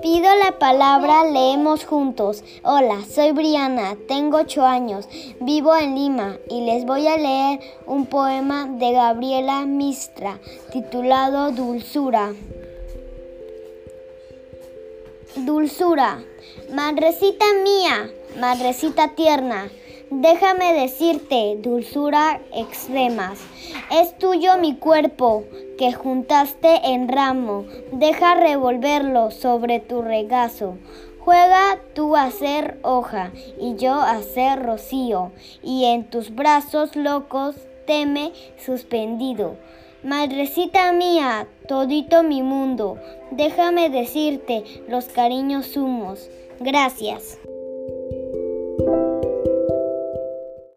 Pido la palabra, leemos juntos. Hola, soy Briana, tengo 8 años, vivo en Lima y les voy a leer un poema de Gabriela Mistra titulado Dulzura. Dulzura, madrecita mía, madrecita tierna, déjame decirte, dulzura extremas, es tuyo mi cuerpo que juntaste en ramo, deja revolverlo sobre tu regazo. Juega tú a ser hoja y yo a ser rocío, y en tus brazos locos teme suspendido. Madrecita mía, todito mi mundo, déjame decirte los cariños humos. Gracias.